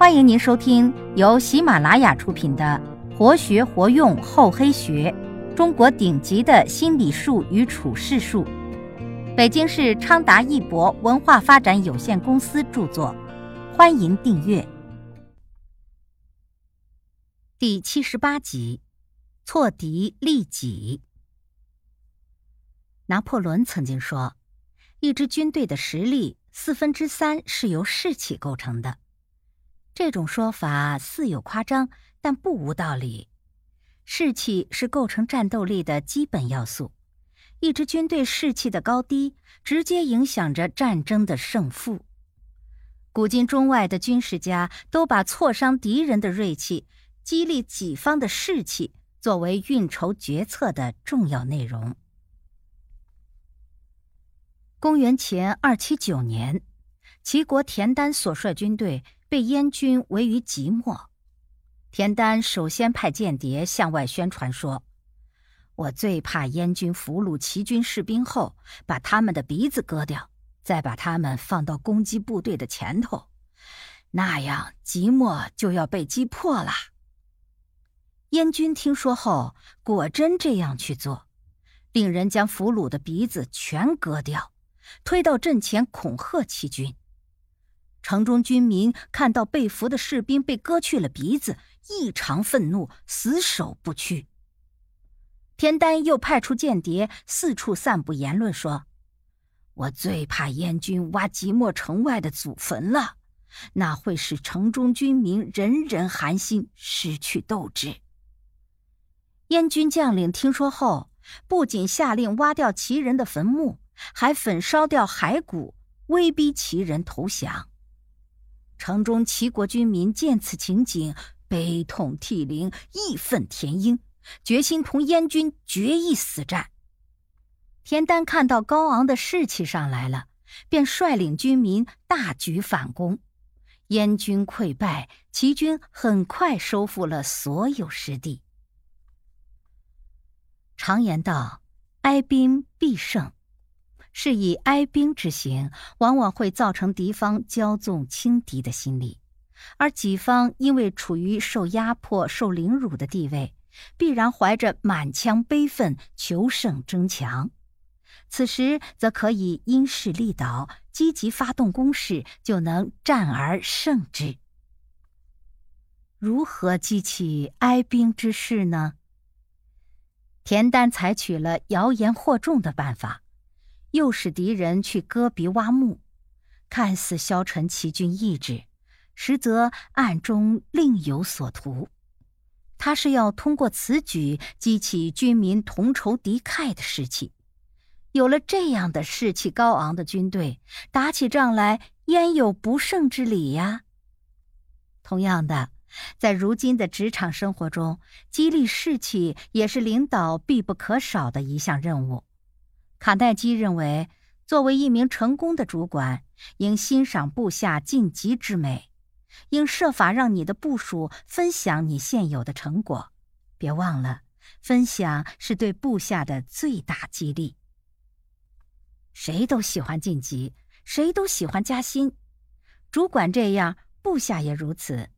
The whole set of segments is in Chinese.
欢迎您收听由喜马拉雅出品的《活学活用厚黑学：中国顶级的心理术与处世术》，北京市昌达易博文化发展有限公司著作。欢迎订阅。第七十八集：挫敌利己。拿破仑曾经说：“一支军队的实力四分之三是由士气构成的。”这种说法似有夸张，但不无道理。士气是构成战斗力的基本要素，一支军队士气的高低，直接影响着战争的胜负。古今中外的军事家都把挫伤敌人的锐气、激励己方的士气作为运筹决策的重要内容。公元前二七九年，齐国田丹所率军队。被燕军围于即墨，田丹首先派间谍向外宣传说：“我最怕燕军俘虏齐军士兵后，把他们的鼻子割掉，再把他们放到攻击部队的前头，那样即墨就要被击破了。”燕军听说后，果真这样去做，令人将俘虏的鼻子全割掉，推到阵前恐吓齐军。城中军民看到被俘的士兵被割去了鼻子，异常愤怒，死守不屈。田丹又派出间谍四处散布言论，说：“我最怕燕军挖即墨城外的祖坟了，那会使城中军民人人寒心，失去斗志。”燕军将领听说后，不仅下令挖掉齐人的坟墓，还焚烧掉骸骨，威逼齐人投降。城中齐国军民见此情景，悲痛涕零，义愤填膺，决心同燕军决一死战。田丹看到高昂的士气上来了，便率领军民大举反攻，燕军溃败，齐军很快收复了所有失地。常言道：“哀兵必胜。”是以哀兵之行，往往会造成敌方骄纵轻敌的心理，而己方因为处于受压迫、受凌辱的地位，必然怀着满腔悲愤，求胜争强。此时则可以因势利导，积极发动攻势，就能战而胜之。如何激起哀兵之势呢？田丹采取了谣言惑众的办法。诱使敌人去割鼻挖墓，看似消沉齐军意志，实则暗中另有所图。他是要通过此举激起军民同仇敌忾的士气。有了这样的士气高昂的军队，打起仗来焉有不胜之理呀？同样的，在如今的职场生活中，激励士气也是领导必不可少的一项任务。卡耐基认为，作为一名成功的主管，应欣赏部下晋级之美，应设法让你的部属分享你现有的成果。别忘了，分享是对部下的最大激励。谁都喜欢晋级，谁都喜欢加薪。主管这样，部下也如此。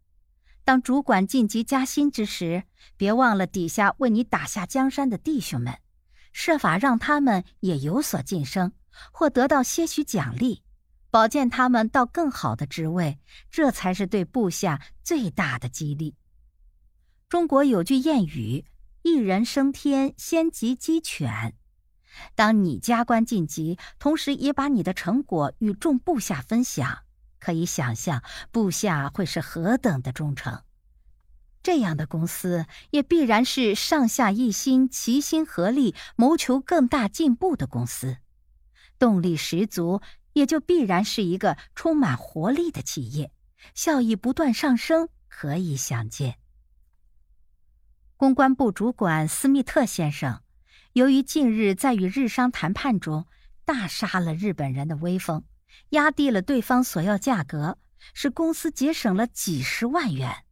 当主管晋级加薪之时，别忘了底下为你打下江山的弟兄们。设法让他们也有所晋升，或得到些许奖励，保荐他们到更好的职位，这才是对部下最大的激励。中国有句谚语：“一人升天，先级鸡犬。”当你加官晋级，同时也把你的成果与众部下分享，可以想象部下会是何等的忠诚。这样的公司也必然是上下一心、齐心合力谋求更大进步的公司，动力十足，也就必然是一个充满活力的企业，效益不断上升，可以想见。公关部主管斯密特先生，由于近日在与日商谈判中大杀了日本人的威风，压低了对方索要价格，使公司节省了几十万元。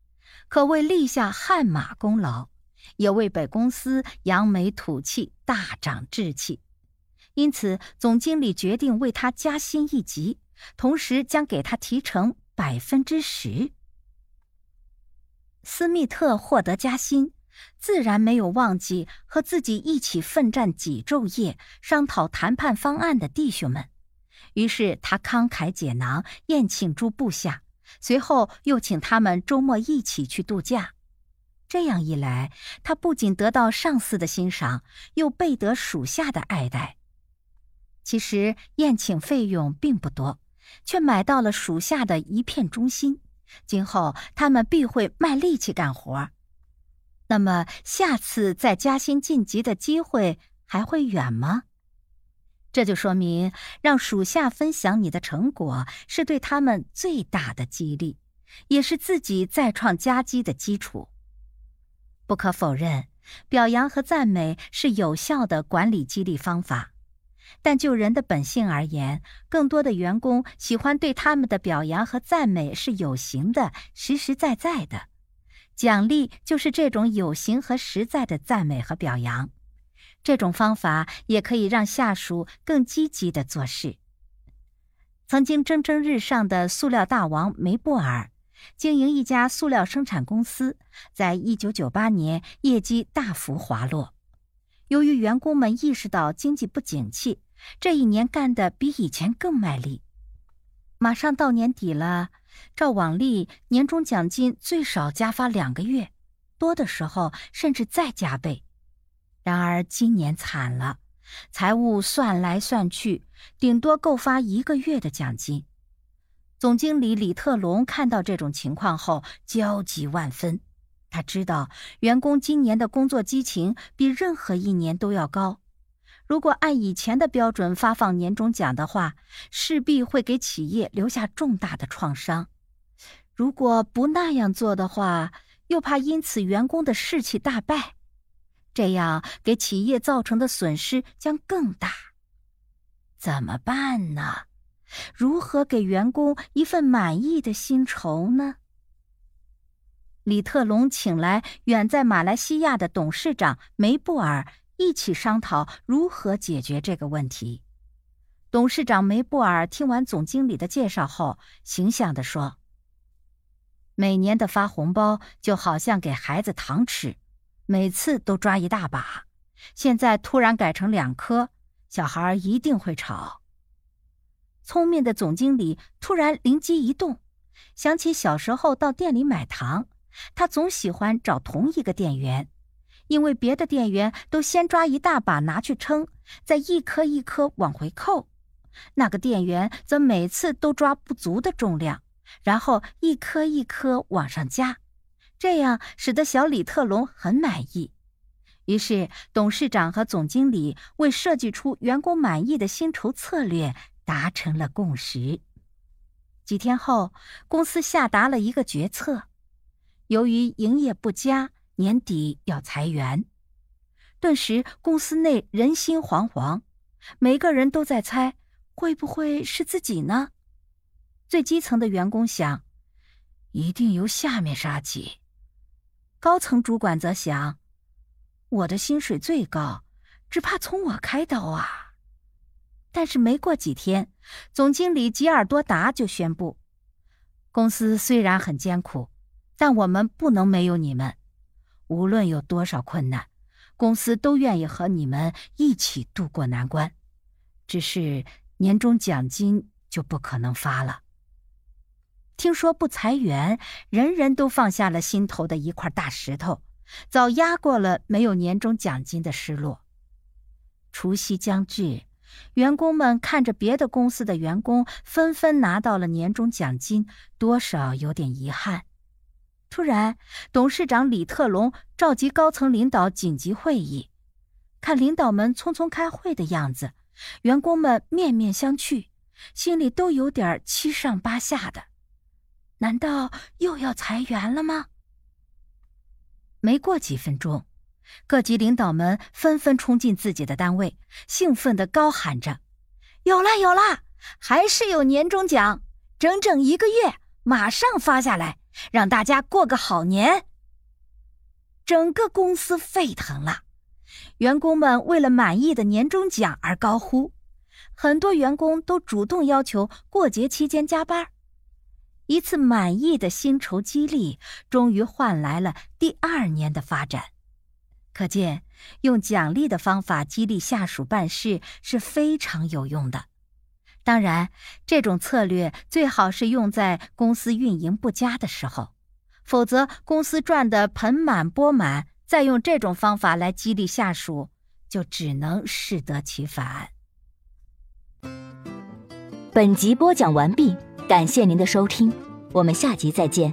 可谓立下汗马功劳，也为本公司扬眉吐气、大涨志气。因此，总经理决定为他加薪一级，同时将给他提成百分之十。斯密特获得加薪，自然没有忘记和自己一起奋战几昼夜商讨谈判方案的弟兄们。于是他慷慨解囊，宴请诸部下，随后又请他们周末一起去度假。这样一来，他不仅得到上司的欣赏，又倍得属下的爱戴。其实宴请费用并不多，却买到了属下的一片忠心。今后他们必会卖力气干活。那么，下次再加薪晋级的机会还会远吗？这就说明，让属下分享你的成果是对他们最大的激励，也是自己再创佳绩的基础。不可否认，表扬和赞美是有效的管理激励方法，但就人的本性而言，更多的员工喜欢对他们的表扬和赞美是有形的、实实在在的。奖励就是这种有形和实在的赞美和表扬。这种方法也可以让下属更积极的做事。曾经蒸蒸日上的塑料大王梅布尔。经营一家塑料生产公司，在一九九八年业绩大幅滑落。由于员工们意识到经济不景气，这一年干得比以前更卖力。马上到年底了，照往例，年终奖金最少加发两个月，多的时候甚至再加倍。然而今年惨了，财务算来算去，顶多够发一个月的奖金。总经理李特龙看到这种情况后焦急万分。他知道员工今年的工作激情比任何一年都要高，如果按以前的标准发放年终奖的话，势必会给企业留下重大的创伤。如果不那样做的话，又怕因此员工的士气大败，这样给企业造成的损失将更大。怎么办呢？如何给员工一份满意的薪酬呢？李特龙请来远在马来西亚的董事长梅布尔一起商讨如何解决这个问题。董事长梅布尔听完总经理的介绍后，形象地说：“每年的发红包就好像给孩子糖吃，每次都抓一大把，现在突然改成两颗，小孩一定会吵。”聪明的总经理突然灵机一动，想起小时候到店里买糖，他总喜欢找同一个店员，因为别的店员都先抓一大把拿去称，再一颗一颗往回扣，那个店员则每次都抓不足的重量，然后一颗一颗往上加，这样使得小李特龙很满意。于是，董事长和总经理为设计出员工满意的薪酬策略。达成了共识。几天后，公司下达了一个决策：由于营业不佳，年底要裁员。顿时，公司内人心惶惶，每个人都在猜会不会是自己呢？最基层的员工想，一定由下面杀起；高层主管则想，我的薪水最高，只怕从我开刀啊。但是没过几天，总经理吉尔多达就宣布：“公司虽然很艰苦，但我们不能没有你们。无论有多少困难，公司都愿意和你们一起渡过难关。只是年终奖金就不可能发了。”听说不裁员，人人都放下了心头的一块大石头，早压过了没有年终奖金的失落。除夕将至。员工们看着别的公司的员工纷纷拿到了年终奖金，多少有点遗憾。突然，董事长李特龙召集高层领导紧急会议，看领导们匆匆开会的样子，员工们面面相觑，心里都有点七上八下的。难道又要裁员了吗？没过几分钟。各级领导们纷纷冲进自己的单位，兴奋地高喊着：“有了，有了！还是有年终奖，整整一个月，马上发下来，让大家过个好年！”整个公司沸腾了，员工们为了满意的年终奖而高呼，很多员工都主动要求过节期间加班。一次满意的薪酬激励，终于换来了第二年的发展。可见，用奖励的方法激励下属办事是非常有用的。当然，这种策略最好是用在公司运营不佳的时候，否则公司赚得盆满钵满，再用这种方法来激励下属，就只能适得其反。本集播讲完毕。感谢您的收听，我们下集再见。